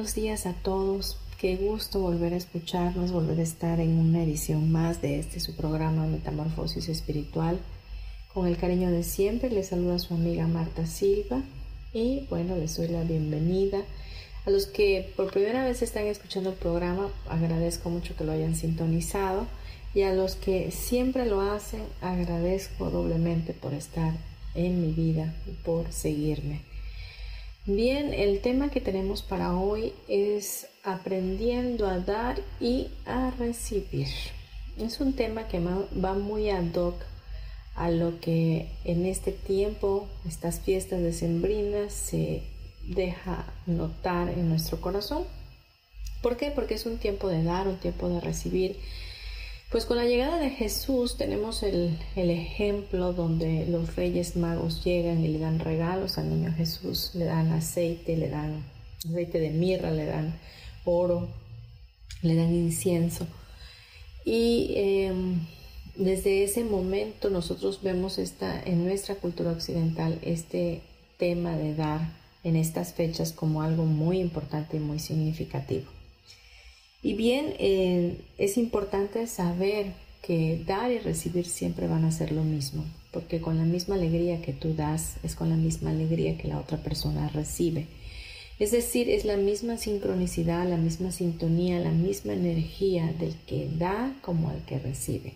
Buenos días a todos. Qué gusto volver a escucharnos, volver a estar en una edición más de este su programa Metamorfosis Espiritual. Con el cariño de siempre les saluda su amiga Marta Silva y bueno, les doy la bienvenida. A los que por primera vez están escuchando el programa, agradezco mucho que lo hayan sintonizado y a los que siempre lo hacen, agradezco doblemente por estar en mi vida y por seguirme. Bien, el tema que tenemos para hoy es aprendiendo a dar y a recibir. Es un tema que va muy ad hoc a lo que en este tiempo, estas fiestas decembrinas, se deja notar en nuestro corazón. ¿Por qué? Porque es un tiempo de dar, un tiempo de recibir pues con la llegada de Jesús tenemos el, ejemplo donde los reyes magos llegan y le dan regalos al niño Jesús, le dan aceite, le dan aceite de mirra, le dan oro, le dan incienso. Y em, desde ese momento nosotros vemos esta, en nuestra cultura occidental este tema de dar en estas fechas como algo muy importante y muy significativo. Y bien, eh, es importante saber que dar y recibir siempre van a ser lo mismo, porque con la misma alegría que tú das es con la misma alegría que la otra persona recibe. Es decir, es la misma sincronicidad, la misma sintonía, la misma energía del que da como el que recibe.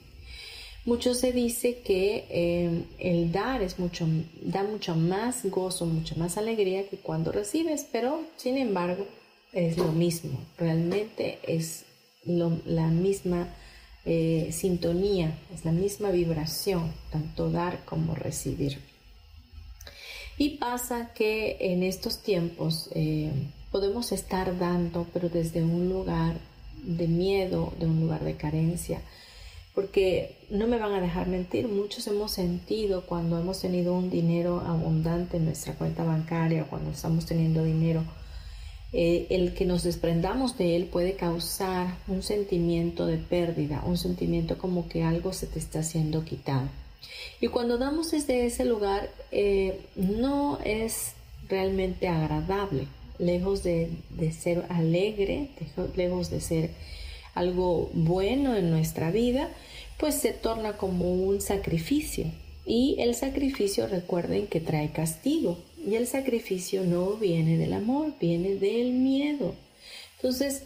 Mucho se dice que eh, el dar es mucho, da mucho más gozo, mucha más alegría que cuando recibes, pero sin embargo es lo mismo, realmente es la misma eh, sintonía, es la misma vibración, tanto dar como recibir. Y pasa que en estos tiempos eh, podemos estar dando, pero desde un lugar de miedo, de un lugar de carencia, porque no me van a dejar mentir, muchos hemos sentido cuando hemos tenido un dinero abundante en nuestra cuenta bancaria, cuando estamos teniendo dinero, eh, el que nos desprendamos de él puede causar un sentimiento de pérdida, un sentimiento como que algo se te está siendo quitado. Y cuando damos desde ese lugar, eh, no es realmente agradable, lejos de, ser alegre, lejos de ser algo bueno en nuestra vida, pues se torna como un sacrificio. Y el sacrificio, recuerden que trae castigo. Y el sacrificio no viene del amor, viene del miedo. Entonces,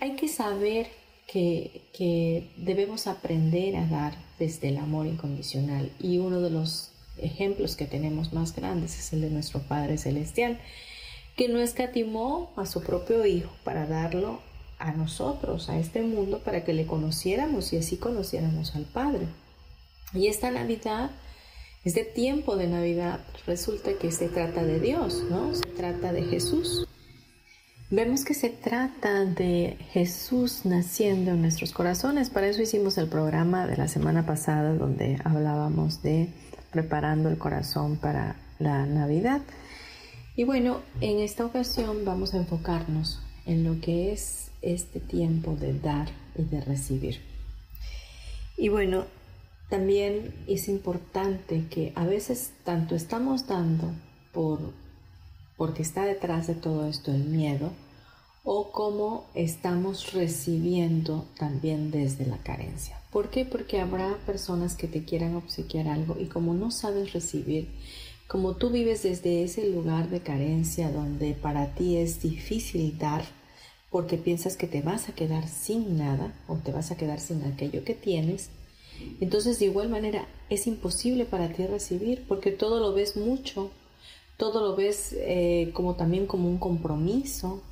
hay que saber que, que, debemos aprender a dar desde el amor incondicional. Y uno de los ejemplos que tenemos más grandes es el de nuestro Padre Celestial, que no escatimó a su propio Hijo para darlo a nosotros, a este mundo, para que le conociéramos y así conociéramos al Padre. Y esta Navidad este tiempo de Navidad resulta que se trata de Dios, ¿no? Se trata de Jesús. Vemos que se trata de Jesús naciendo en nuestros corazones. Para eso hicimos el programa de la semana pasada donde hablábamos de preparando el corazón para la Navidad. Y bueno, en esta ocasión vamos a enfocarnos en lo que es este tiempo de dar y de recibir. Y bueno, también es importante que a veces tanto estamos dando por porque está detrás de todo esto el miedo o como estamos recibiendo también desde la carencia. ¿Por qué? Porque habrá personas que te quieran obsequiar algo y como no sabes recibir, como tú vives desde ese lugar de carencia donde para ti es difícil dar, porque piensas que te vas a quedar sin nada o te vas a quedar sin aquello que tienes, entonces de igual manera es imposible para ti recibir porque todo lo ves mucho, todo lo ves eh, como también como un compromiso.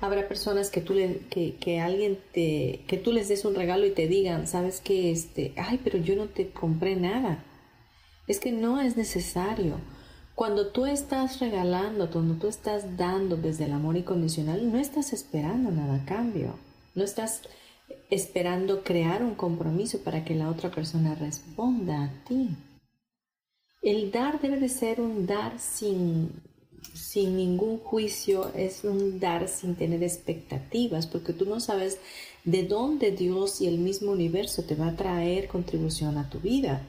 Habrá personas que tú le, que, que alguien te, que tú les des un regalo y te digan, sabes que este, ay, pero yo no te compré nada. Es que no es necesario. Cuando tú estás regalando, cuando tú estás dando desde el amor incondicional, no estás esperando nada a cambio. No estás esperando crear un compromiso para que la otra persona responda a ti. El dar debe de ser un dar sin, sin ningún juicio, es un dar sin tener expectativas, porque tú no sabes de dónde Dios y el mismo universo te va a traer contribución a tu vida.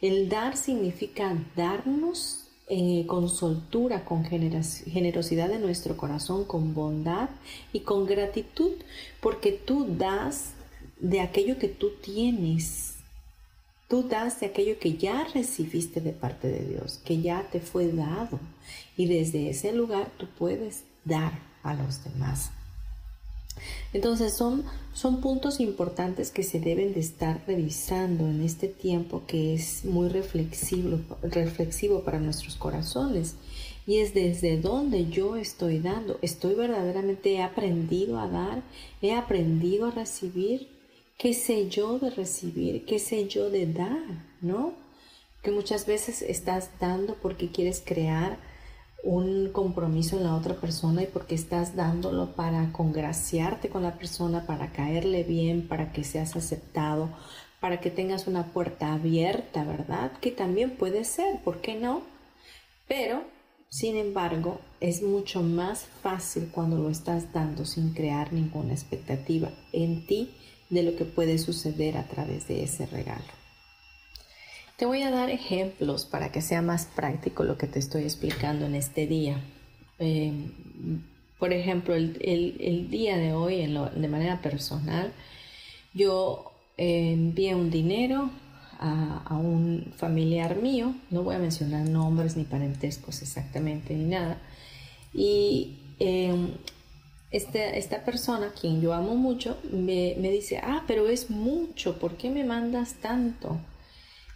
El dar significa darnos eh, con soltura, con generosidad de nuestro corazón, con bondad y con gratitud, porque tú das de aquello que tú tienes. Tú das de aquello que ya recibiste de parte de Dios, que ya te fue dado. Y desde ese lugar tú puedes dar a los demás. Entonces son, son puntos importantes que se deben de estar revisando en este tiempo que es muy reflexivo, reflexivo para nuestros corazones. Y es desde donde yo estoy dando. Estoy verdaderamente he aprendido a dar, he aprendido a recibir. ¿Qué sé yo de recibir? ¿Qué sé yo de dar? ¿No? Que muchas veces estás dando porque quieres crear un compromiso en la otra persona y porque estás dándolo para congraciarte con la persona, para caerle bien, para que seas aceptado, para que tengas una puerta abierta, ¿verdad? Que también puede ser, ¿por qué no? Pero, sin embargo, es mucho más fácil cuando lo estás dando sin crear ninguna expectativa en ti de lo que puede suceder a través de ese regalo. Te voy a dar ejemplos para que sea más práctico lo que te estoy explicando en este día. Eh, por ejemplo, el, día de hoy, de manera personal, yo eh, envié un dinero a, un familiar mío, no voy a mencionar nombres ni parentescos exactamente ni nada, y eh, esta persona, quien yo amo mucho, me dice, ah, pero es mucho, ¿por qué me mandas tanto?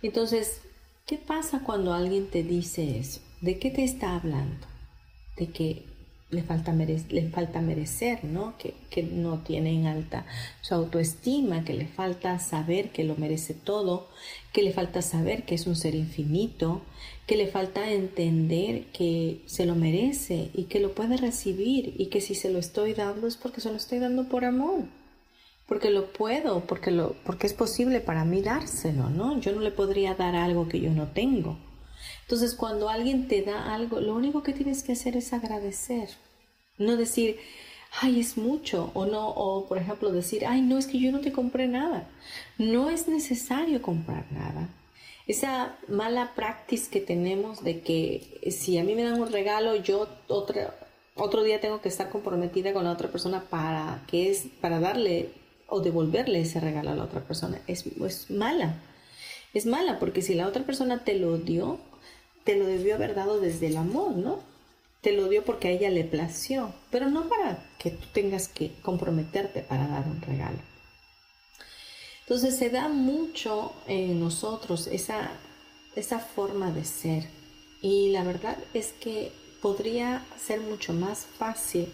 Entonces, ¿qué pasa cuando alguien te dice eso? ¿De qué te está hablando? De que le falta, le falta merecer, ¿no? Que, que no tiene en alta su autoestima, que le falta saber que lo merece todo, que le falta saber que es un ser infinito, que le falta entender que se lo merece y que lo puede recibir y que si se lo estoy dando es porque se lo estoy dando por amor porque lo puedo, porque, lo, porque es posible para mí dárselo, ¿no? Yo no le podría dar algo que yo no tengo. Entonces, cuando alguien te da algo, lo único que tienes que hacer es agradecer, no decir, ay, es mucho, o no, o por ejemplo decir, ay, no, es que yo no te compré nada. No es necesario comprar nada. Esa mala práctica que tenemos de que si a mí me dan un regalo, yo otro, otro día tengo que estar comprometida con la otra persona para que es para darle o devolverle ese regalo a la otra persona. Es, mala. Es mala porque si la otra persona te lo dio, te lo debió haber dado desde el amor, ¿no? Te lo dio porque a ella le plació, pero no para que tú tengas que comprometerte para dar un regalo. Entonces se da mucho en nosotros esa, esa forma de ser y la verdad es que podría ser mucho más fácil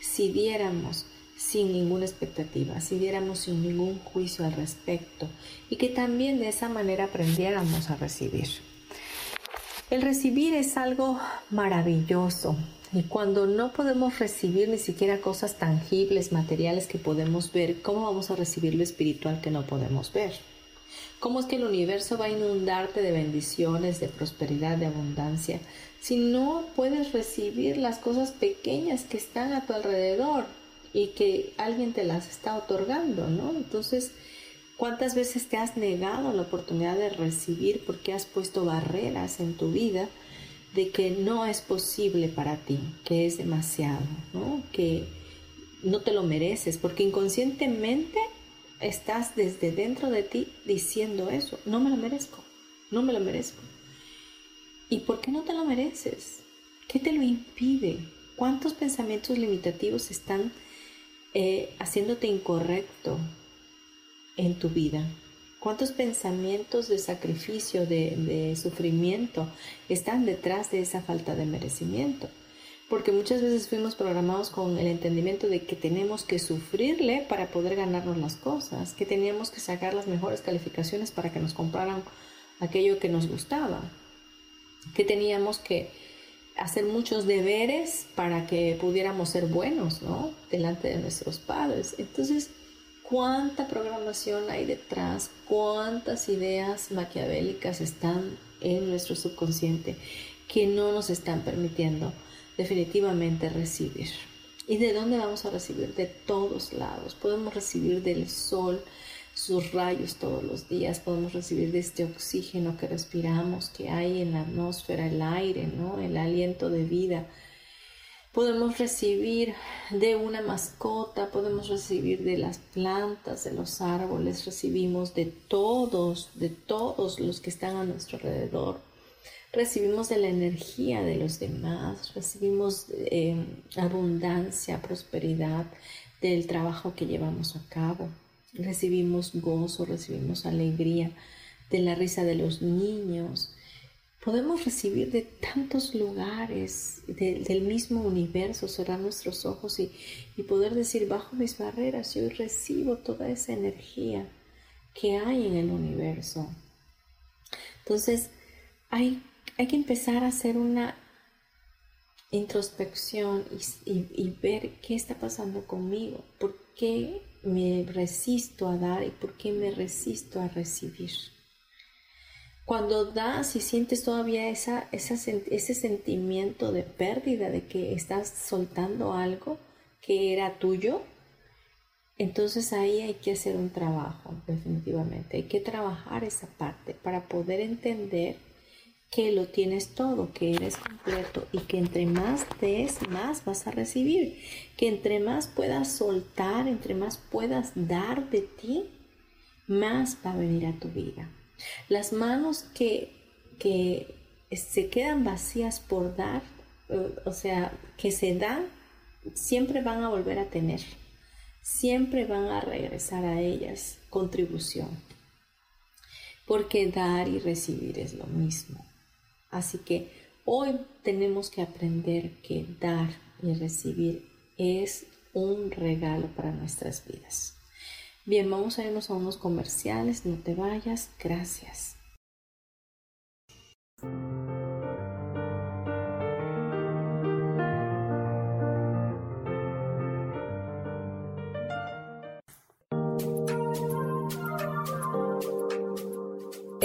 si diéramos sin ninguna expectativa, si diéramos sin ningún juicio al respecto y que también de esa manera aprendiéramos a recibir. El recibir es algo maravilloso y cuando no podemos recibir ni siquiera cosas tangibles, materiales que podemos ver, ¿cómo vamos a recibir lo espiritual que no podemos ver? ¿Cómo es que el universo va a inundarte de bendiciones, de prosperidad, de abundancia, si no puedes recibir las cosas pequeñas que están a tu alrededor? Y que alguien te las está otorgando, ¿no? Entonces, ¿cuántas veces te has negado la oportunidad de recibir porque has puesto barreras en tu vida de que no es posible para ti, que es demasiado, ¿no? Que no te lo mereces, porque inconscientemente estás desde dentro de ti diciendo eso, no me lo merezco, no me lo merezco. ¿Y por qué no te lo mereces? ¿Qué te lo impide? ¿Cuántos pensamientos limitativos están eh, haciéndote incorrecto en tu vida? ¿Cuántos pensamientos de sacrificio, de, de sufrimiento están detrás de esa falta de merecimiento? porque muchas veces fuimos programados con el entendimiento de que tenemos que sufrirle para poder ganarnos las cosas, que teníamos que sacar las mejores calificaciones para que nos compraran aquello que nos gustaba, que teníamos que hacer muchos deberes para que pudiéramos ser buenos, ¿no? Delante de nuestros padres. Entonces, ¿cuánta programación hay detrás? ¿Cuántas ideas maquiavélicas están en nuestro subconsciente que no nos están permitiendo definitivamente recibir. ¿Y de dónde vamos a recibir? De todos lados. Podemos recibir del sol sus rayos todos los días, podemos recibir de este oxígeno que respiramos, que hay en la atmósfera, el aire, ¿no? el aliento de vida. Podemos recibir de una mascota, podemos recibir de las plantas, de los árboles, recibimos de todos, de todos los que están a nuestro alrededor recibimos de la energía de los demás, recibimos eh, abundancia, prosperidad del trabajo que llevamos a cabo, recibimos gozo, recibimos alegría de la risa de los niños. Podemos recibir de tantos lugares del mismo universo, cerrar nuestros ojos y, y poder decir, bajo mis barreras, yo recibo toda esa energía que hay en el universo. Entonces, hay hay que empezar a hacer una introspección y, ver qué está pasando conmigo, por qué me resisto a dar y por qué me resisto a recibir. Cuando das y sientes todavía esa, ese sentimiento de pérdida, de que estás soltando algo que era tuyo, entonces ahí hay que hacer un trabajo, definitivamente. Hay que trabajar esa parte para poder entender que lo tienes todo, que eres completo y que entre más des, más vas a recibir. Que entre más puedas soltar, entre más puedas dar de ti, más va a venir a tu vida. Las manos que, que se quedan vacías por dar, eh, o sea, que se dan, siempre van a volver a tener. Siempre van a regresar a ellas contribución. Porque dar y recibir es lo mismo. Así que hoy tenemos que aprender que dar y recibir es un regalo para nuestras vidas. Bien, vamos a irnos a unos comerciales, no te vayas, gracias.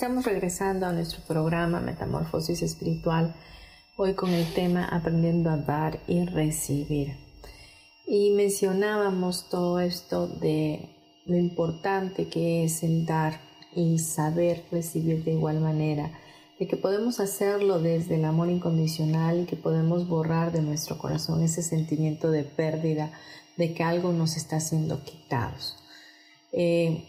Estamos regresando a nuestro programa Metamorfosis Espiritual, hoy con el tema Aprendiendo a dar y recibir. Y mencionábamos todo esto de lo importante que es el dar y saber recibir de igual manera, de que podemos hacerlo desde el amor incondicional y que podemos borrar de nuestro corazón ese sentimiento de pérdida, de que algo nos está siendo quitados. Eh,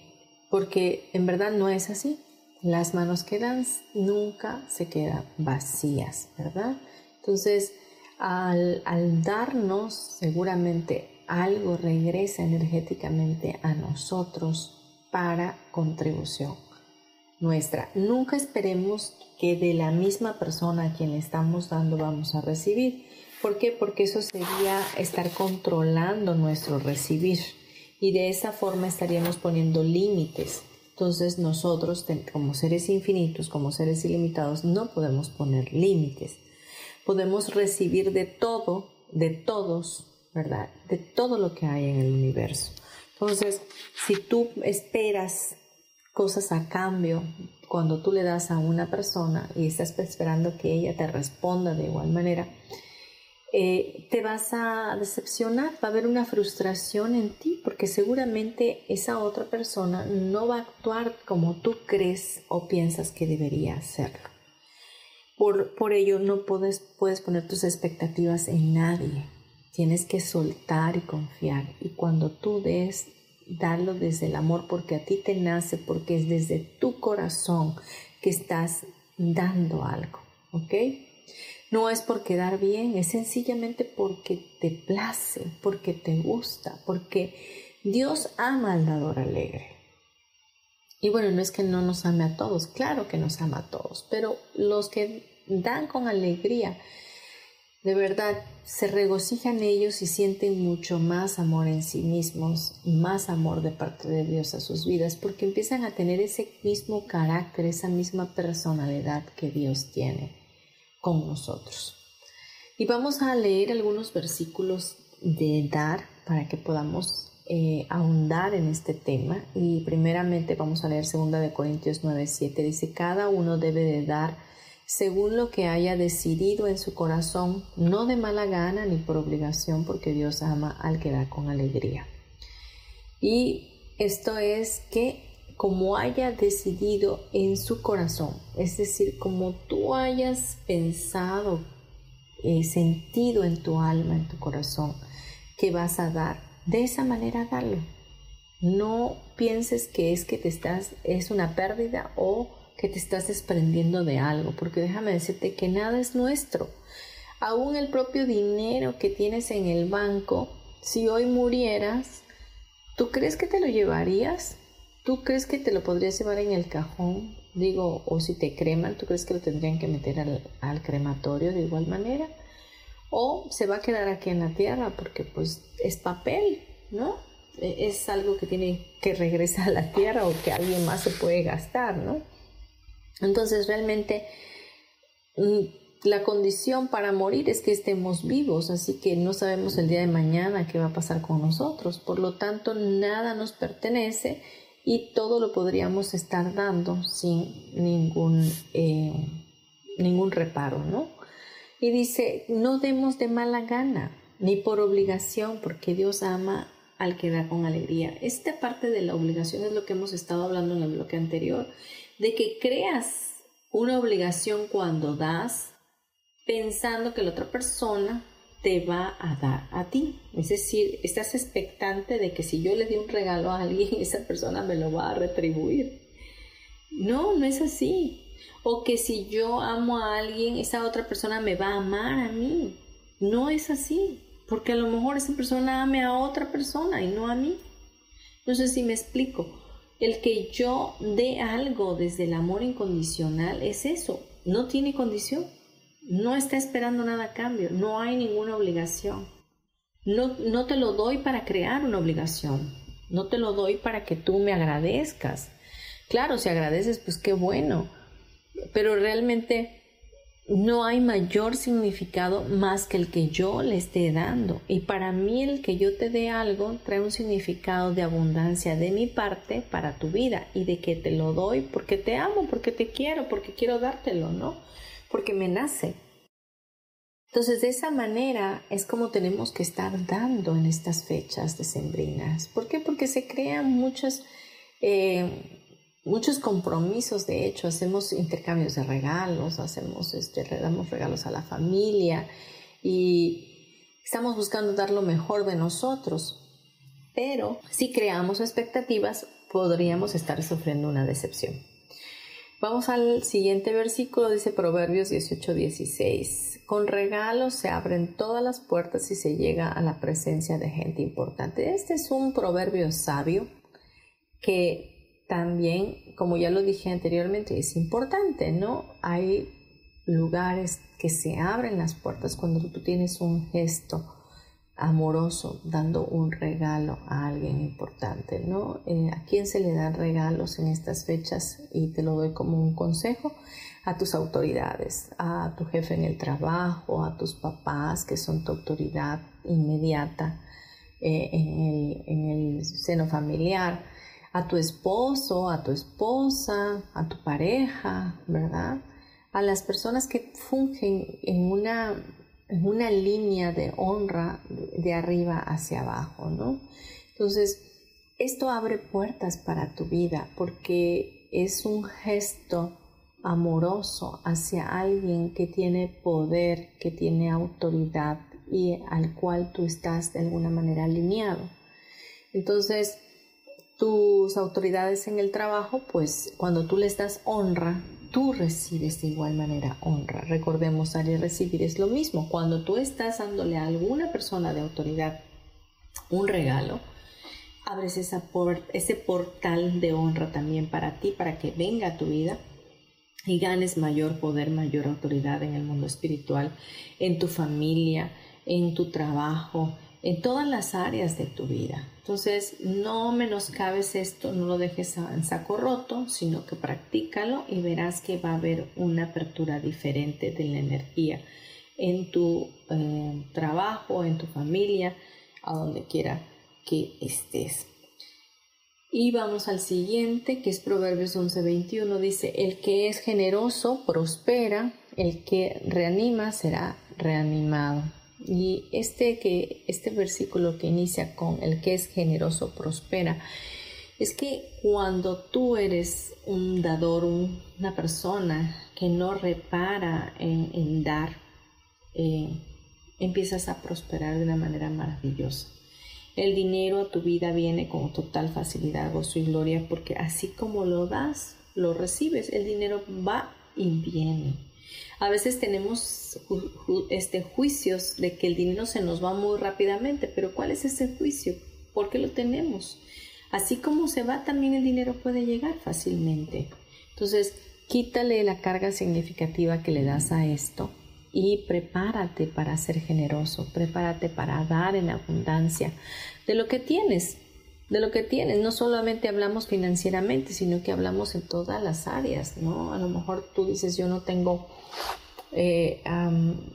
porque en verdad no es así. Las manos que dan nunca se quedan vacías, ¿verdad? Entonces, al, al darnos, seguramente algo regresa energéticamente a nosotros para contribución nuestra. Nunca esperemos que de la misma persona a quien le estamos dando vamos a recibir. ¿Por qué? Porque eso sería estar controlando nuestro recibir y de esa forma estaríamos poniendo límites. Entonces nosotros como seres infinitos, como seres ilimitados, no podemos poner límites. Podemos recibir de todo, de todos, ¿verdad? De todo lo que hay en el universo. Entonces, si tú esperas cosas a cambio cuando tú le das a una persona y estás esperando que ella te responda de igual manera, eh, te vas a decepcionar, va a haber una frustración en ti porque seguramente esa otra persona no va a actuar como tú crees o piensas que debería hacerlo. Por, por ello no puedes, puedes poner tus expectativas en nadie. Tienes que soltar y confiar. Y cuando tú des darlo desde el amor porque a ti te nace, porque es desde tu corazón que estás dando algo, ¿ok? No es por quedar bien, es sencillamente porque te place, porque te gusta, porque Dios ama al dador alegre. Y bueno, no es que no nos ame a todos, claro que nos ama a todos, pero los que dan con alegría de verdad, se regocijan ellos y sienten mucho más amor en sí mismos, más amor de parte de Dios a sus vidas, porque empiezan a tener ese mismo carácter, esa misma personalidad que Dios tiene con nosotros. Y vamos a leer algunos versículos de dar para que podamos eh, ahondar en este tema. Y primeramente vamos a leer 2 de Corintios 9, 7. Dice, cada uno debe de dar según lo que haya decidido en su corazón, no de mala gana ni por obligación, porque Dios ama al que da con alegría. Y esto es que como haya decidido en su corazón, es decir, como tú hayas pensado, eh, sentido en tu alma, en tu corazón, que vas a dar, de esa manera dalo. No pienses que es que te estás, es una pérdida o que te estás desprendiendo de algo, porque déjame decirte que nada es nuestro. Aún el propio dinero que tienes en el banco, si hoy murieras, ¿tú crees que te lo llevarías? ¿Tú crees que te lo podrías llevar en el cajón? Digo, o si te creman, ¿tú crees que lo tendrían que meter al, crematorio de igual manera? O se va a quedar aquí en la tierra porque pues es papel, ¿no? E, es algo que tiene que regresar a la tierra o que alguien más se puede gastar, ¿no? Entonces realmente mm, la condición para morir es que estemos vivos, así que no sabemos el día de mañana qué va a pasar con nosotros. Por lo tanto, nada nos pertenece y todo lo podríamos estar dando sin ningún, eh, ningún reparo, ¿no? Y dice, no demos de mala gana, ni por obligación, porque Dios ama al que da con alegría. Esta parte de la obligación es lo que hemos estado hablando en el bloque anterior de que creas una obligación cuando das pensando que la otra persona te va a dar a ti. Es decir, estás expectante de que si yo le di un regalo a alguien, esa persona me lo va a retribuir. No, no es así. O que si yo amo a alguien, esa otra persona me va a amar a mí. No es así. Porque a lo mejor esa persona ame a otra persona y no a mí. No sé si me explico. El que yo dé algo desde el amor incondicional es eso, no tiene condición, no está esperando nada a cambio, no hay ninguna obligación. No, no te lo doy para crear una obligación, no te lo doy para que tú me agradezcas. Claro, si agradeces, pues qué bueno, pero realmente no hay mayor significado más que el que yo le esté dando. Y para mí el que yo te dé algo trae un significado de abundancia de mi parte para tu vida y de que te lo doy porque te amo, porque te quiero, porque quiero dártelo, ¿no? Porque me nace. Entonces de esa manera es como tenemos que estar dando en estas fechas decembrinas. ¿Por qué? Porque se crean muchas... Eh, muchos compromisos, de hecho, hacemos intercambios de regalos, hacemos, este, le damos regalos a la familia y estamos buscando dar lo mejor de nosotros. Pero si creamos expectativas, podríamos estar sufriendo una decepción. Vamos al siguiente versículo, dice Proverbios 18, 16. Con regalos se abren todas las puertas y se llega a la presencia de gente importante. Este es un proverbio sabio que también, como ya lo dije anteriormente, es importante, ¿no? Hay lugares que se abren las puertas cuando tú tienes un gesto amoroso, dando un regalo a alguien importante, ¿no? Eh, ¿A quién se le dan regalos en estas fechas? Y te lo doy como un consejo a tus autoridades, a tu jefe en el trabajo, a tus papás, que son tu autoridad inmediata eh, en, el, seno familiar, a tu esposo, a tu esposa, a tu pareja, ¿verdad? A las personas que fungen en una una línea de honra de arriba hacia abajo, ¿no? Entonces, esto abre puertas para tu vida porque es un gesto amoroso hacia alguien que tiene poder, que tiene autoridad y al cual tú estás de alguna manera alineado. Entonces, tus autoridades en el trabajo, pues cuando tú les das honra, tú recibes de igual manera honra. Recordemos, y recibir es lo mismo. Cuando tú estás dándole a alguna persona de autoridad un regalo, abres ese portal de honra también para ti, para que venga a tu vida y ganes mayor poder, mayor autoridad en el mundo espiritual, en tu familia, en tu trabajo, en todas las áreas de tu vida. Entonces, no menoscabes esto, no lo dejes en saco roto, sino que practícalo y verás que va a haber una apertura diferente de la energía en tu eh, trabajo, en tu familia, a donde quiera que estés. Y vamos al siguiente, que es Proverbios 11:21. Dice, el que es generoso prospera, el que reanima será reanimado. Y este, que, este versículo que inicia con el que es generoso prospera, es que cuando tú eres un dador, una persona que no repara en, dar, eh, empiezas a prosperar de una manera maravillosa. El dinero a tu vida viene con total facilidad, gozo y gloria, porque así como lo das, lo recibes. El dinero va y viene. A veces tenemos este, juicios de que el dinero se nos va muy rápidamente, pero ¿cuál es ese juicio? ¿Por qué lo tenemos? Así como se va, también el dinero puede llegar fácilmente. Entonces, quítale la carga significativa que le das a esto y prepárate para ser generoso, prepárate para dar en abundancia de lo que tienes, de lo que tienes. No solamente hablamos financieramente, sino que hablamos en todas las áreas, ¿no? A lo mejor tú dices, yo no tengo eh,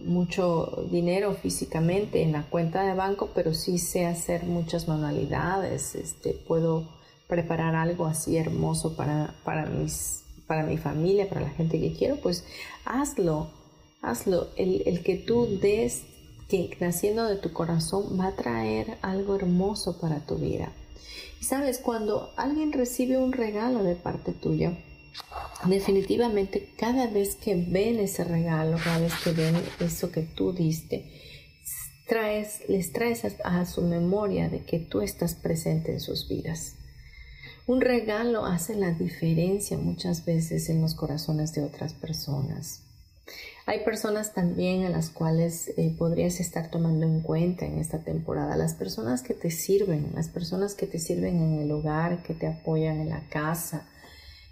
mucho dinero físicamente en la cuenta de banco, pero sí sé hacer muchas manualidades, este, puedo preparar algo así hermoso para, para, mis, para mi familia, para la gente que quiero, pues hazlo, hazlo. El, el que tú des, que naciendo de tu corazón, va a traer algo hermoso para tu vida. Y sabes, cuando alguien recibe un regalo de parte tuya, definitivamente cada vez que ven ese regalo, cada vez que ven eso que tú diste, les traes a, su memoria de que tú estás presente en sus vidas. Un regalo hace la diferencia muchas veces en los corazones de otras personas. Hay personas también a las cuales eh, podrías estar tomando en cuenta en esta temporada, las personas que te sirven, las personas que te sirven en el hogar, que te apoyan en la casa,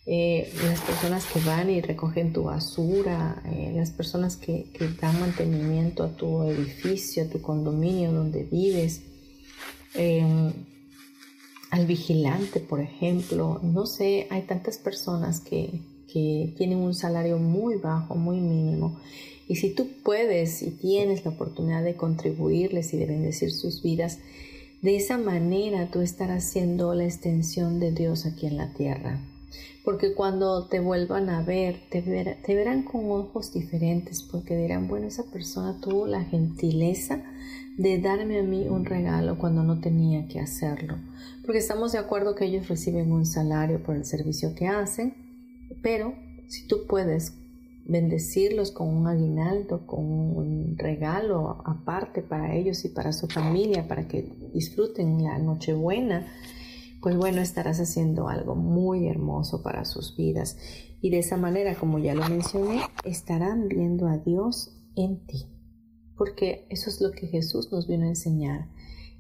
eh, las personas que van y recogen tu basura, eh, las personas que, dan mantenimiento a tu edificio, a tu condominio donde vives, em, al vigilante, por ejemplo. No sé, hay tantas personas que, que tienen un salario muy bajo, muy mínimo. Y si tú puedes y tienes la oportunidad de contribuirles y de bendecir sus vidas, de esa manera tú estarás haciendo la extensión de Dios aquí en la tierra. porque cuando te vuelvan a ver, te, te verán con ojos diferentes, porque dirán, bueno, esa persona tuvo la gentileza de darme a mí un regalo cuando no tenía que hacerlo, porque estamos de acuerdo que ellos reciben un salario por el servicio que hacen, pero si tú puedes bendecirlos con un aguinaldo, con un regalo aparte para ellos y para su familia, para que disfruten la Nochebuena, pues bueno, estarás haciendo algo muy hermoso para sus vidas. Y de esa manera, como ya lo mencioné, estarán viendo a Dios en ti. Porque eso es lo que Jesús nos vino a enseñar.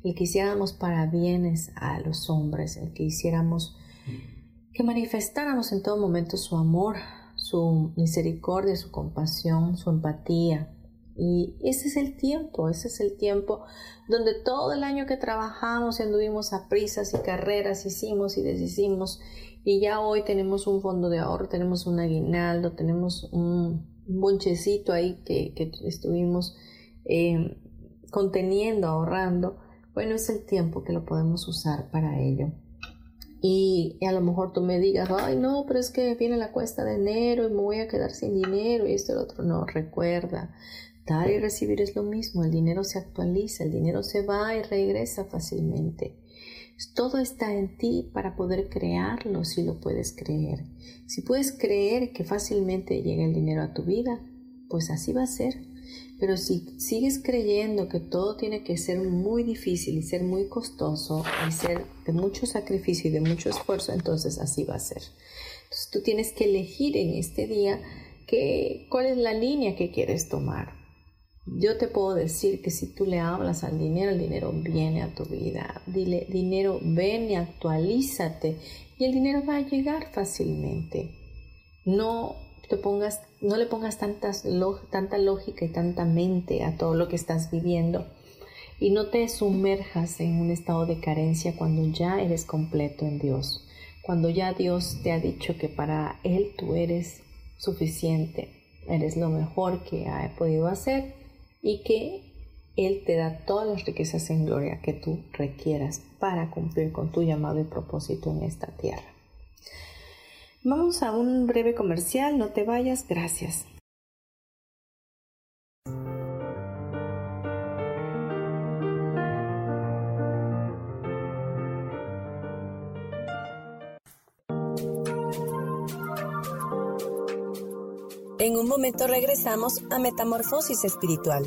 El que hiciéramos para bienes a los hombres, el que hiciéramos, que manifestáramos en todo momento su amor, su misericordia, su compasión, su empatía. Y ese es el tiempo, ese es el tiempo donde todo el año que trabajamos anduvimos a prisas y carreras, hicimos y deshicimos, y ya hoy tenemos un fondo de ahorro, tenemos un aguinaldo, tenemos un bonchecito ahí que, estuvimos eh, conteniendo, ahorrando. Bueno, es el tiempo que lo podemos usar para ello y a lo mejor tú me digas, ay no, pero es que viene la cuesta de enero y me voy a quedar sin dinero y esto y lo otro. No, recuerda, dar y recibir es lo mismo, el dinero se actualiza, el dinero se va y regresa fácilmente. Todo está en ti para poder crearlo si lo puedes creer. Si puedes creer que fácilmente llega el dinero a tu vida, pues así va a ser. Pero si sigues creyendo que todo tiene que ser muy difícil y ser muy costoso y ser de mucho sacrificio y de mucho esfuerzo, entonces así va a ser. Entonces tú tienes que elegir en este día que, cuál es la línea que quieres tomar. Yo te puedo decir que si tú le hablas al dinero, el dinero viene a tu vida. Dile, dinero, ven y actualízate y el dinero va a llegar fácilmente. No pongas, no le pongas tantas, tanta lógica y tanta mente a todo lo que estás viviendo y no te sumerjas en un estado de carencia cuando ya eres completo en Dios, cuando ya Dios te ha dicho que para Él tú eres suficiente, eres lo mejor que ha podido hacer y que Él te da todas las riquezas en gloria que tú requieras para cumplir con tu llamado y propósito en esta tierra. Vamos a un breve comercial, no te vayas, gracias. En un momento regresamos a Metamorfosis Espiritual.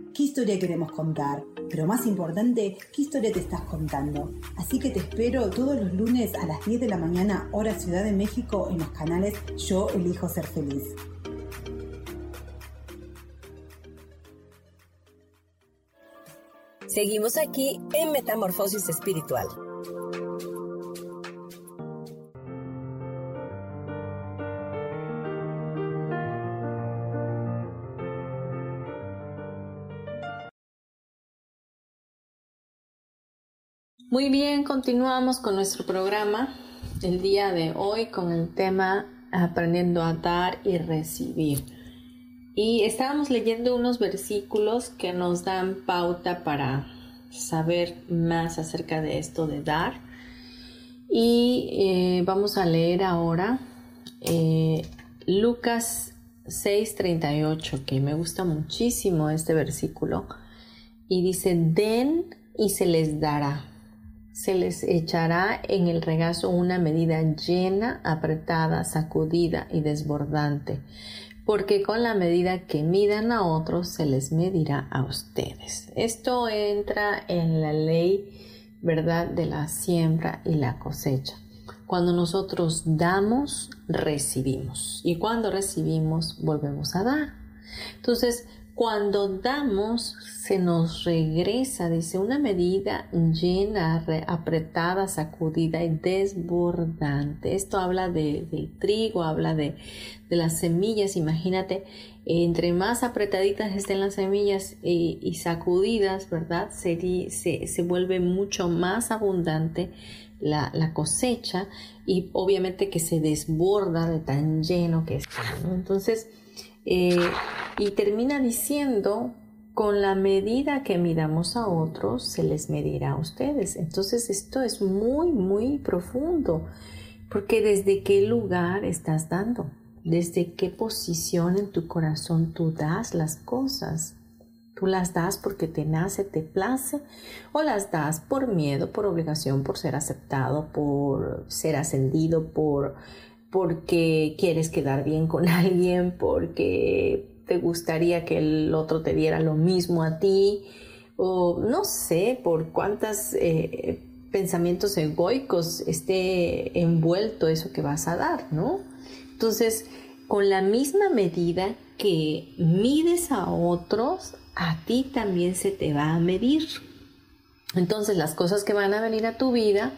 qué historia queremos contar. Pero más importante, qué historia te estás contando. Así que te espero todos los lunes a las 10 de la mañana, hora Ciudad de México, en los canales Yo Elijo Ser Feliz. Seguimos aquí en Metamorfosis Espiritual. Muy bien, continuamos con nuestro programa el día de hoy con el tema aprendiendo a dar y recibir. Y estábamos leyendo unos versículos que nos dan pauta para saber más acerca de esto de dar. Y eh, vamos a leer ahora eh, Lucas 6:38, que me gusta muchísimo este versículo. Y dice, den y se les dará. Se les echará en el regazo una medida llena, apretada, sacudida y desbordante porque con la medida que midan a otros se les medirá a ustedes. Esto entra en la ley ¿verdad? De la siembra y la cosecha. Cuando nosotros damos, recibimos. Y cuando recibimos, volvemos a dar. Entonces, cuando damos, se nos regresa, dice, una medida llena, apretada, sacudida y desbordante. Esto habla del trigo, habla de, las semillas. Imagínate, entre más apretaditas estén las semillas y, sacudidas, ¿verdad? Se, se, vuelve mucho más abundante la, cosecha y obviamente que se desborda de tan lleno que está. Entonces, eh, y termina diciendo, con la medida que midamos a otros, se les medirá a ustedes. Entonces esto es muy, muy profundo, porque desde qué lugar estás dando, desde qué posición en tu corazón tú das las cosas. Tú las das porque te nace, te place, o las das por miedo, por obligación, por ser aceptado, por ser ascendido, por porque quieres quedar bien con alguien, porque te gustaría que el otro te diera lo mismo a ti, o no sé por cuántos eh, pensamientos egoicos esté envuelto eso que vas a dar, ¿no? Entonces, con la misma medida que mides a otros, a ti también se te va a medir. Entonces, las cosas que van a venir a tu vida,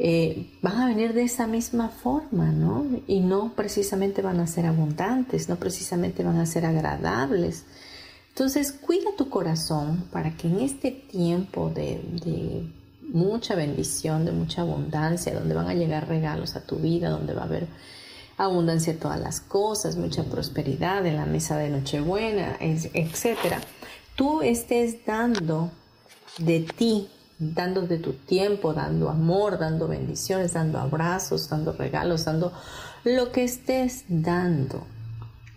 eh, van a venir de esa misma forma, ¿no? Y no precisamente van a ser abundantes, no precisamente van a ser agradables. Entonces, cuida tu corazón para que en este tiempo de, mucha bendición, de mucha abundancia, donde van a llegar regalos a tu vida, donde va a haber abundancia de todas las cosas, mucha prosperidad en la mesa de Nochebuena, etcétera, tú estés dando de ti dando de tu tiempo, dando amor, dando bendiciones, dando abrazos, dando regalos, dando lo que estés dando,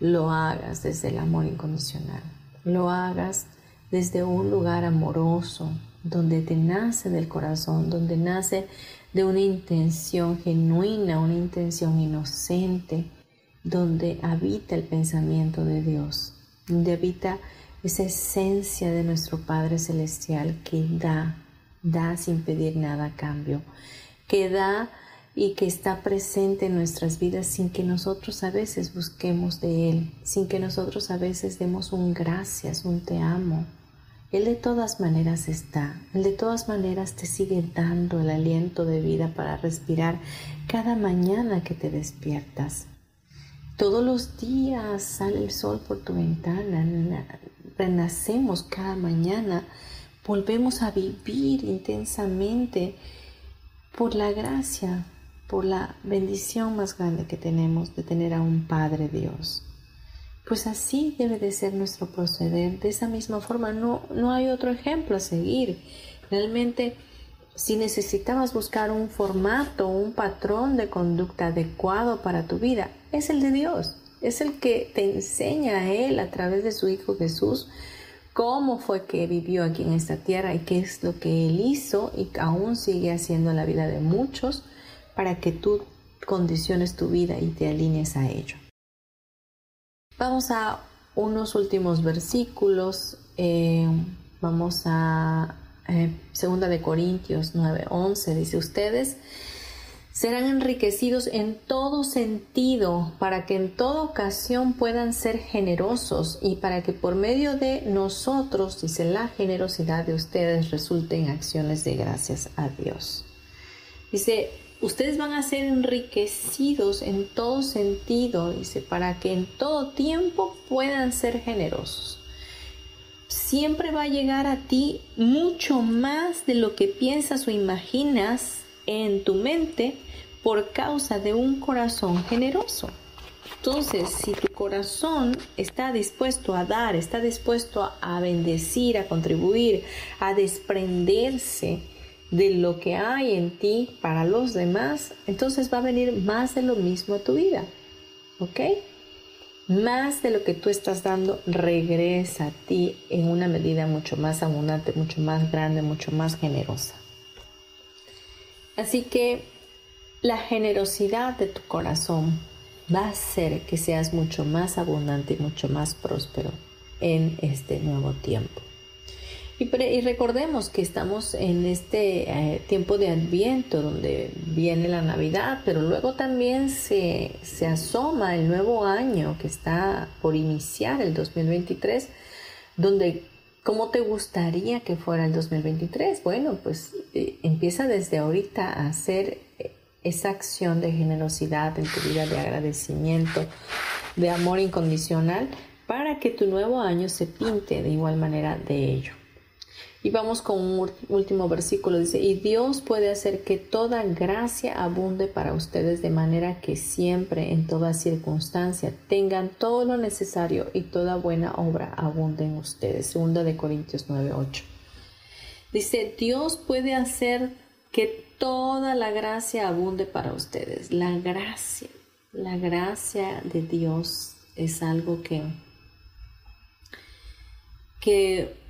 lo hagas desde el amor incondicional, lo hagas desde un lugar amoroso, donde te nace del corazón, donde nace de una intención genuina, una intención inocente, donde habita el pensamiento de Dios, donde habita esa esencia de nuestro Padre Celestial que da da sin pedir nada a cambio, que da y que está presente en nuestras vidas sin que nosotros a veces busquemos de Él, sin que nosotros a veces demos un gracias, un te amo. Él de todas maneras está, Él de todas maneras te sigue dando el aliento de vida para respirar cada mañana que te despiertas. Todos los días sale el sol por tu ventana, renacemos cada mañana volvemos a vivir intensamente por la gracia, por la bendición más grande que tenemos de tener a un Padre Dios. Pues así debe de ser nuestro proceder, de esa misma forma, no, no hay otro ejemplo a seguir. Realmente, si necesitabas buscar un formato, un patrón de conducta adecuado para tu vida, es el de Dios, es el que te enseña a Él a través de su Hijo Jesús cómo fue que vivió aquí en esta tierra y qué es lo que él hizo y aún sigue haciendo la vida de muchos para que tú condiciones tu vida y te alinees a ello. Vamos a unos últimos versículos. Eh, vamos a eh, Segunda de Corintios 9:11. Dice ustedes serán enriquecidos en todo sentido, para que en toda ocasión puedan ser generosos y para que por medio de nosotros, dice, la generosidad de ustedes resulte en acciones de gracias a Dios. Dice, ustedes van a ser enriquecidos en todo sentido, dice, para que en todo tiempo puedan ser generosos. Siempre va a llegar a ti mucho más de lo que piensas o imaginas en tu mente por causa de un corazón generoso. Entonces, si tu corazón está dispuesto a dar, está dispuesto a bendecir, a contribuir, a desprenderse de lo que hay en ti para los demás, entonces va a venir más de lo mismo a tu vida. ¿Ok? Más de lo que tú estás dando regresa a ti en una medida mucho más abundante, mucho más grande, mucho más generosa. Así que la generosidad de tu corazón va a hacer que seas mucho más abundante y mucho más próspero en este nuevo tiempo. Y, recordemos que estamos en este eh, tiempo de Adviento donde viene la Navidad, pero luego también se, se asoma el nuevo año que está por iniciar, el 2023, donde ¿Cómo te gustaría que fuera el 2023? Bueno, pues eh, empieza desde ahorita a hacer eh, esa acción de generosidad en tu vida, de agradecimiento, de amor incondicional, para que tu nuevo año se pinte de igual manera de ello. Y vamos con un último versículo. Dice, y Dios puede hacer que toda gracia abunde para ustedes de manera que siempre, en toda circunstancia, tengan todo lo necesario y toda buena obra abunde en ustedes. Segunda de Corintios 9:8. Dice, Dios puede hacer que toda la gracia abunde para ustedes. La gracia, la gracia de Dios es algo que, que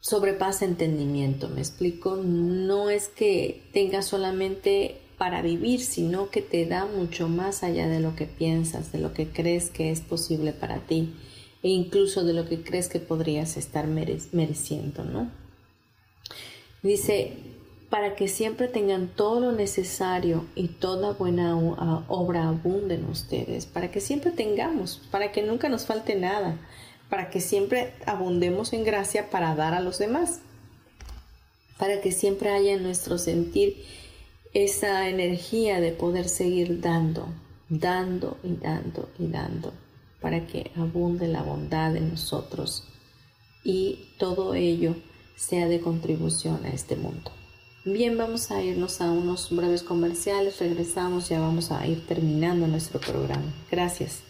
sobrepasa entendimiento, me explico, no es que tengas solamente para vivir, sino que te da mucho más allá de lo que piensas, de lo que crees que es posible para ti e incluso de lo que crees que podrías estar mereciendo, ¿no? Dice, para que siempre tengan todo lo necesario y toda buena obra abunde en ustedes, para que siempre tengamos, para que nunca nos falte nada, para que siempre abundemos en gracia para dar a los demás, para que siempre haya en nuestro sentir esa energía de poder seguir dando, dando y dando y dando, para que abunde la bondad en nosotros y todo ello sea de contribución a este mundo. Bien, vamos a irnos a unos breves comerciales, regresamos, ya vamos a ir terminando nuestro programa. Gracias.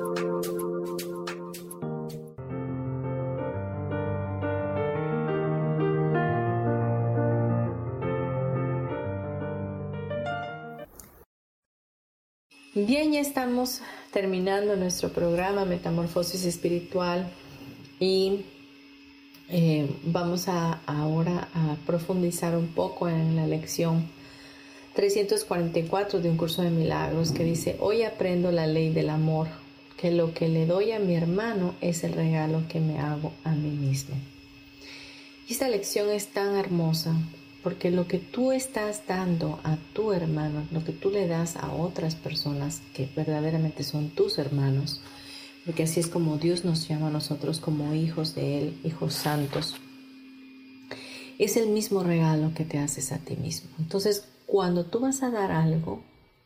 Bien, ya estamos terminando nuestro programa Metamorfosis Espiritual y eh, vamos a, ahora a profundizar un poco en la lección 344 de un curso de milagros que dice, hoy aprendo la ley del amor, que lo que le doy a mi hermano es el regalo que me hago a mí mismo. Esta lección es tan hermosa porque lo que tú estás dando a tu hermano, lo que tú le das a otras personas que verdaderamente son tus hermanos, porque así es como Dios nos llama a nosotros como hijos de Él, hijos santos, es el mismo regalo que te haces a ti mismo. Entonces, cuando tú vas a dar algo,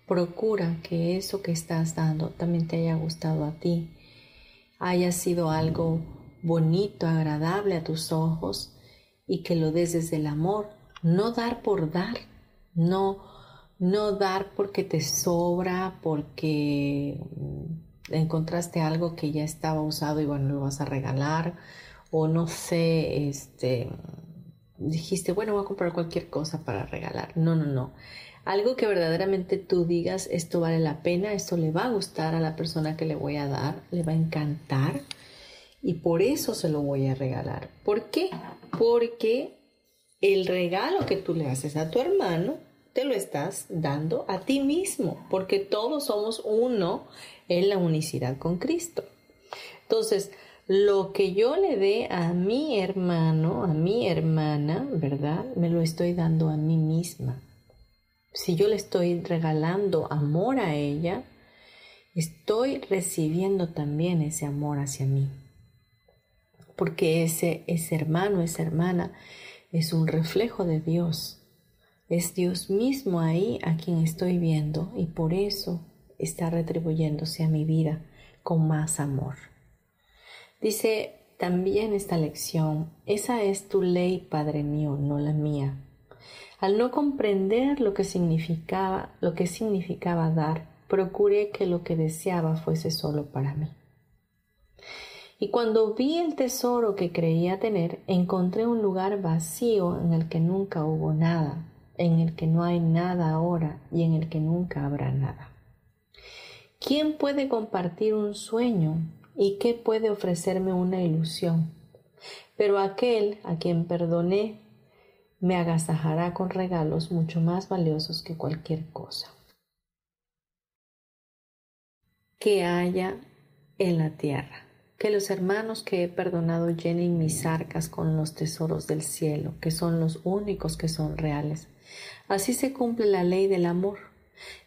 procura que eso que estás dando también te haya gustado a ti, haya sido algo bonito, agradable a tus ojos y que lo des desde el amor no dar por dar, no, no dar porque te sobra, porque mm, encontraste algo que ya estaba usado y bueno, lo vas a regalar, o no sé, este, dijiste, bueno, voy a comprar cualquier cosa para regalar. No, no, no. Algo que verdaderamente tú digas, esto vale la pena, esto le va a gustar a la persona que le voy a dar, le va a encantar y por eso se lo voy a regalar. ¿Por qué? Porque el regalo que tú le haces a tu hermano, te lo estás dando a ti mismo, porque todos somos uno en la unicidad con Cristo. Entonces, lo que yo le dé a mi hermano, a mi hermana, ¿verdad? Me lo estoy dando a mí misma. Si yo le estoy regalando amor a ella, estoy recibiendo también ese amor hacia mí. Porque ese, ese hermano, esa hermana, es un reflejo de Dios. Es Dios mismo ahí a quien estoy viendo y por eso está retribuyéndose a mi vida con más amor. Dice también esta lección, esa es tu ley, Padre mío, no la mía. Al no comprender lo que significaba, lo que significaba dar, procuré que lo que deseaba fuese solo para mí. Y cuando vi el tesoro que creía tener, encontré un lugar vacío en el que nunca hubo nada, en el que no hay nada ahora y en el que nunca habrá nada. ¿Quién puede compartir un sueño y qué puede ofrecerme una ilusión? Pero aquel a quien perdoné me agasajará con regalos mucho más valiosos que cualquier cosa que haya en la tierra. Que los hermanos que he perdonado llenen mis arcas con los tesoros del cielo, que son los únicos que son reales. Así se cumple la ley del amor,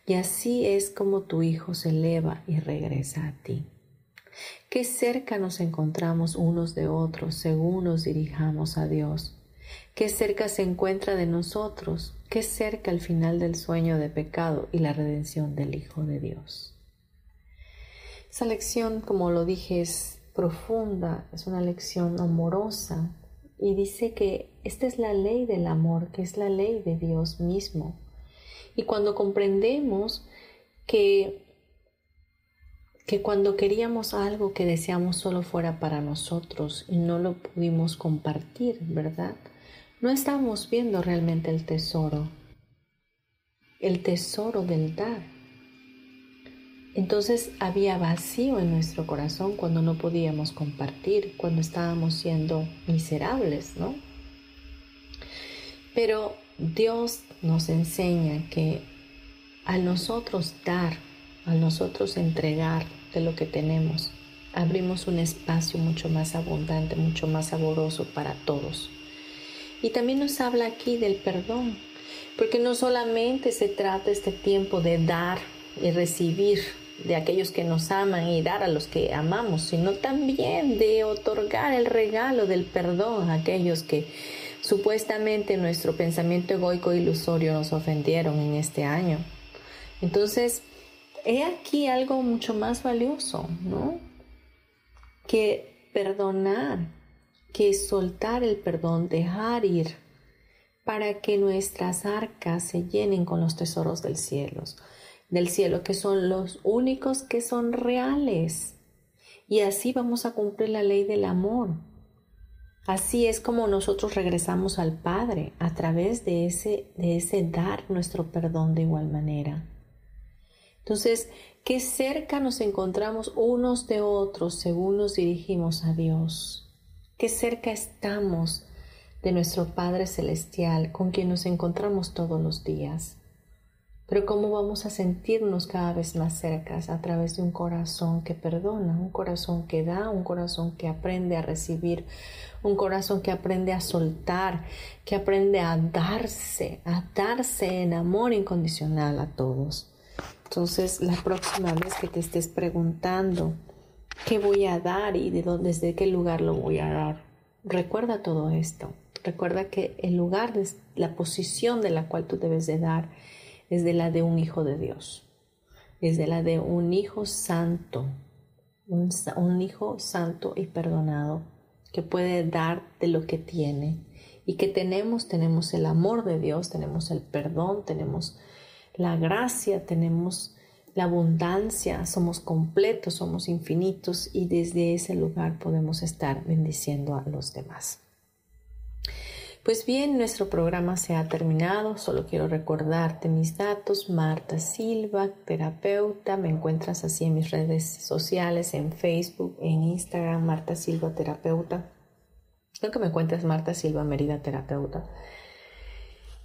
y así es como tu Hijo se eleva y regresa a ti. Qué cerca nos encontramos unos de otros según nos dirijamos a Dios. Qué cerca se encuentra de nosotros, qué cerca el final del sueño de pecado y la redención del Hijo de Dios. Esa lección, como lo dije, es profunda, es una lección amorosa y dice que esta es la ley del amor, que es la ley de Dios mismo. Y cuando comprendemos que que cuando queríamos algo que deseamos solo fuera para nosotros y no lo pudimos compartir, ¿verdad? No estamos viendo realmente el tesoro, el tesoro del dar. Entonces había vacío en nuestro corazón cuando no podíamos compartir, cuando estábamos siendo miserables, ¿no? Pero Dios nos enseña que al nosotros dar, al nosotros entregar de lo que tenemos, abrimos un espacio mucho más abundante, mucho más saboroso para todos. Y también nos habla aquí del perdón, porque no solamente se trata este tiempo de dar y recibir de aquellos que nos aman y dar a los que amamos, sino también de otorgar el regalo del perdón a aquellos que supuestamente nuestro pensamiento egoico e ilusorio nos ofendieron en este año. Entonces, he aquí algo mucho más valioso, ¿no? Que perdonar, que soltar el perdón, dejar ir, para que nuestras arcas se llenen con los tesoros del cielo del cielo, que son los únicos que son reales. Y así vamos a cumplir la ley del amor. Así es como nosotros regresamos al Padre a través de ese, de ese dar nuestro perdón de igual manera. Entonces, qué cerca nos encontramos unos de otros según nos dirigimos a Dios. Qué cerca estamos de nuestro Padre Celestial con quien nos encontramos todos los días. Pero ¿cómo vamos a sentirnos cada vez más cercas a través de un corazón que perdona, un corazón que da, un corazón que aprende a recibir, un corazón que aprende a soltar, que aprende a darse, a darse en amor incondicional a todos? Entonces, la próxima vez que te estés preguntando qué voy a dar y de dónde, desde qué lugar lo voy a dar, recuerda todo esto. Recuerda que el lugar, la posición de la cual tú debes de dar, es de la de un hijo de Dios, es de la de un hijo santo, un, hijo santo y perdonado que puede dar de lo que tiene y que tenemos, tenemos el amor de Dios, tenemos el perdón, tenemos la gracia, tenemos la abundancia, somos completos, somos infinitos y desde ese lugar podemos estar bendiciendo a los demás. Pues bien, nuestro programa se ha terminado. Solo quiero recordarte mis datos. Marta Silva, terapeuta. Me encuentras así en mis redes sociales, en Facebook, en Instagram, Marta Silva, terapeuta. Creo que me encuentras Marta Silva, Merida, terapeuta.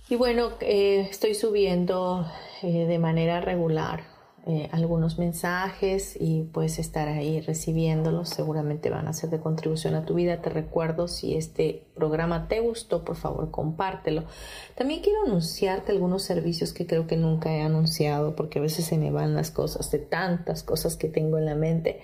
Y bueno, eh, estoy subiendo eh, de manera regular eh, algunos mensajes y puedes estar ahí recibiéndolos. Seguramente van a ser de contribución a tu vida. Te recuerdo, si este programa te gustó, por favor, compártelo. También quiero anunciarte algunos servicios que creo que nunca he anunciado porque a veces se me van las cosas de tantas cosas que tengo en la mente.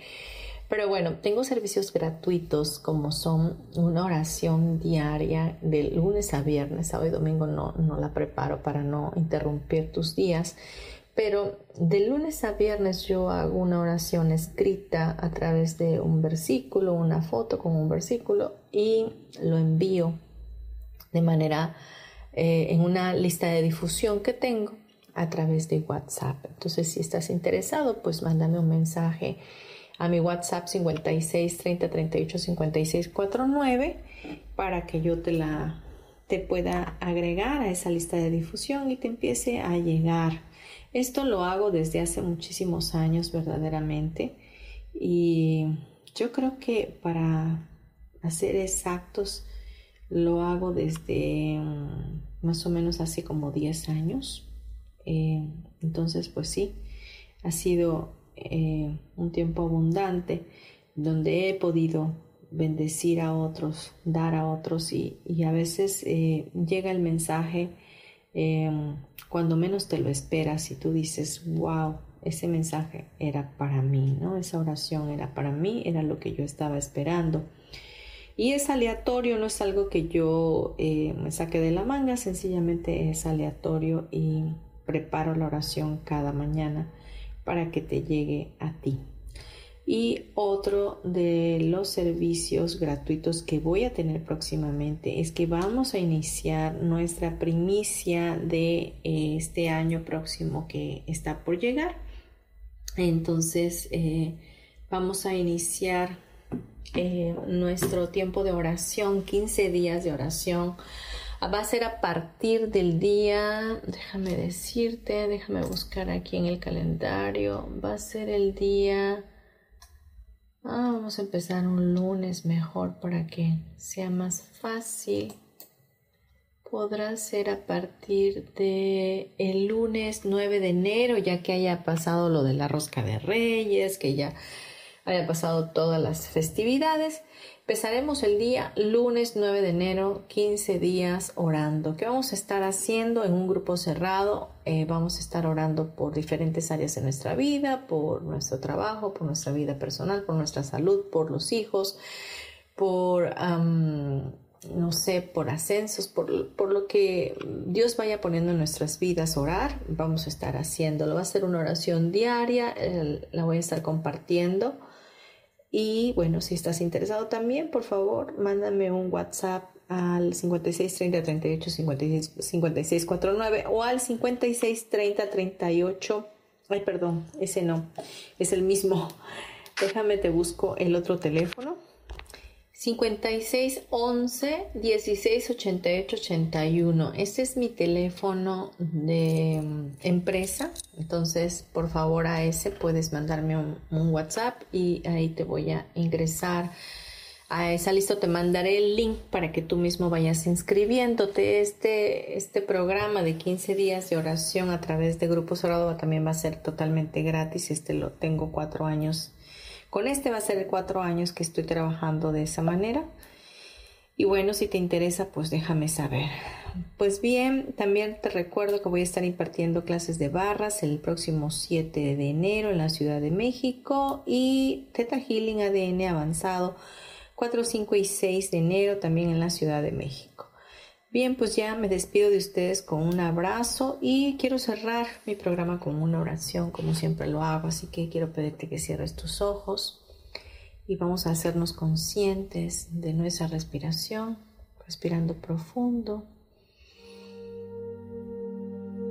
Pero bueno, tengo servicios gratuitos como son una oración diaria de lunes a viernes, sábado y domingo no, no la preparo para no interrumpir tus días, pero de lunes a viernes yo hago una oración escrita a través de un versículo, una foto con un versículo y lo envío de manera eh, en una lista de difusión que tengo a través de WhatsApp. Entonces, si estás interesado, pues mándame un mensaje a mi WhatsApp 56 30 38 56 49 para que yo te la te pueda agregar a esa lista de difusión y te empiece a llegar. Esto lo hago desde hace muchísimos años verdaderamente y yo creo que para hacer exactos lo hago desde mm, más o menos hace como 10 años. Eh, entonces, pues sí, ha sido eh, un tiempo abundante donde he podido bendecir a otros, dar a otros y, a veces eh, llega el mensaje em, cuando menos te lo esperas y tú dices, wow, ese mensaje era para mí, ¿no? Esa oración era para mí, era lo que yo estaba esperando. Y es aleatorio, no es algo que yo eh, me saque de la manga, sencillamente es aleatorio y preparo la oración cada mañana para que te llegue a ti. Y otro de los servicios gratuitos que voy a tener próximamente es que vamos a iniciar nuestra primicia de eh, este año próximo que está por llegar. Entonces eh, vamos a iniciar eh, nuestro tiempo de oración, 15 días de oración va a ser a partir del día, déjame decirte, déjame buscar aquí en el calendario, va a ser el día, ah, vamos a empezar un lunes mejor para que sea más fácil. Podrá ser a partir de el lunes 9 de enero, ya que haya pasado lo de la rosca de reyes, que ya haya pasado todas las festividades. Empezaremos el día lunes 9 de enero, 15 días orando. ¿Qué vamos a estar haciendo en un grupo cerrado? Eh, vamos a estar orando por diferentes áreas de nuestra vida, por nuestro trabajo, por nuestra vida personal, por nuestra salud, por los hijos, por, no sé, por ascensos, por, por, lo que Dios vaya poniendo en nuestras vidas, orar. Vamos a estar haciéndolo. Va a ser una oración diaria, la voy a estar compartiendo y bueno, si estás interesado también, por favor, mándame un WhatsApp al 56 30 38 56, 56 49 o al 56 30 38. Ay, perdón, ese no, es el mismo. Déjame, te busco el otro teléfono. 56 11 16 88 81. Este es mi teléfono de mm, empresa. Entonces, por favor, a ese puedes mandarme un, WhatsApp y ahí te voy a ingresar. A esa lista te mandaré el link para que tú mismo vayas inscribiéndote. Este, este programa de 15 días de oración a través de Grupos Orado también va a ser totalmente gratis. Este lo tengo cuatro años con este va a ser cuatro años que estoy trabajando de esa manera. Y bueno, si te interesa, pues déjame saber. Pues bien, también te recuerdo que voy a estar impartiendo clases de barras el próximo 7 de enero en la Ciudad de México y Theta Healing ADN avanzado 4, 5 y 6 de enero también en la Ciudad de México. Bien, pues ya me despido de ustedes con un abrazo y quiero cerrar mi programa con una oración, como siempre lo hago, así que quiero pedirte que cierres tus ojos y vamos a hacernos conscientes de nuestra respiración, respirando profundo,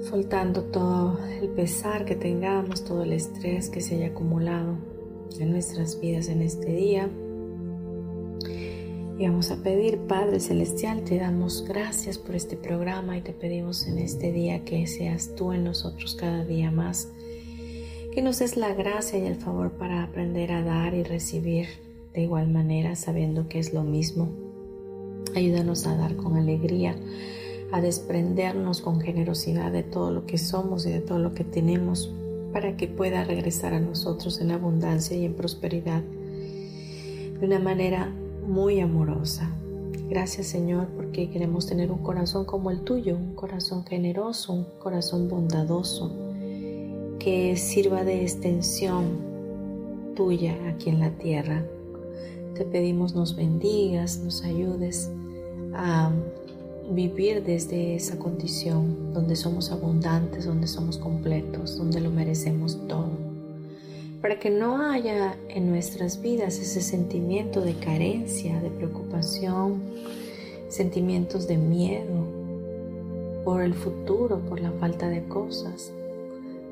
soltando todo el pesar que tengamos, todo el estrés que se haya acumulado en nuestras vidas en este día. Y vamos a pedir, Padre Celestial, te damos gracias por este programa y te pedimos en este día que seas tú en nosotros cada día más, que nos des la gracia y el favor para aprender a dar y recibir de igual manera, sabiendo que es lo mismo. Ayúdanos a dar con alegría, a desprendernos con generosidad de todo lo que somos y de todo lo que tenemos, para que pueda regresar a nosotros en abundancia y en prosperidad de una manera muy amorosa. Gracias Señor porque queremos tener un corazón como el tuyo, un corazón generoso, un corazón bondadoso, que sirva de extensión tuya aquí en la tierra. Te pedimos nos bendigas, nos ayudes a vivir desde esa condición donde somos abundantes, donde somos completos, donde lo merecemos todo. Para que no haya en nuestras vidas ese sentimiento de carencia, de preocupación, sentimientos de miedo por el futuro, por la falta de cosas.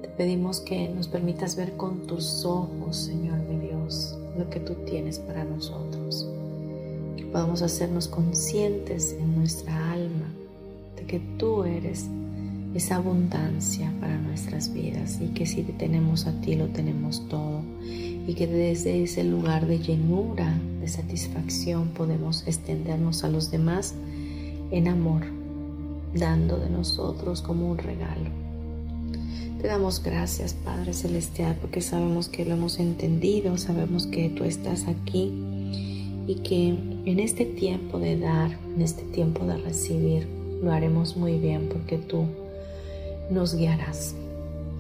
Te pedimos que nos permitas ver con tus ojos, Señor mi Dios, lo que tú tienes para nosotros podamos hacernos conscientes en nuestra alma de que tú eres esa abundancia para nuestras vidas y que si tenemos a ti lo tenemos todo y que desde ese lugar de llenura, de satisfacción podemos extendernos a los demás en amor, dando de nosotros como un regalo. Te damos gracias, Padre Celestial, porque sabemos que lo hemos entendido, sabemos que tú estás aquí y que en este tiempo de dar, en este tiempo de recibir, lo haremos muy bien porque tú nos guiarás.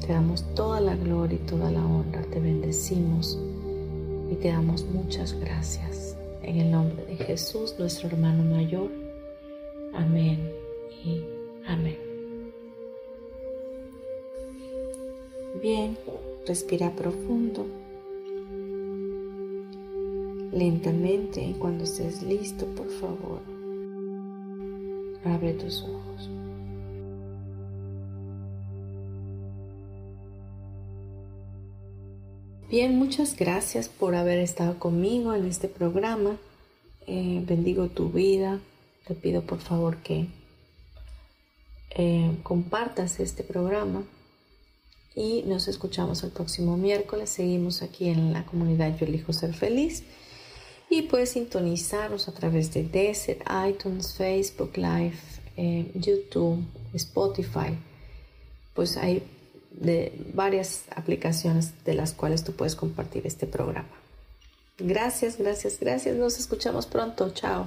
Te damos toda la gloria y toda la honra, te bendecimos y te damos muchas gracias. En el nombre de Jesús, nuestro hermano mayor. Amén y amén. Bien, respira profundo lentamente cuando estés listo, por favor. Abre tus ojos. Bien, muchas gracias por haber estado conmigo en este programa. Eh, bendigo tu vida. Te pido por favor que eh, compartas este programa y nos escuchamos el próximo miércoles. Seguimos aquí en la comunidad Yo elijo ser feliz y puedes sintonizarnos a través de Desert, iTunes, Facebook Live, eh, YouTube, Spotify. Pues hay de varias aplicaciones de las cuales tú puedes compartir este programa. Gracias, gracias, gracias. Nos escuchamos pronto. Chao.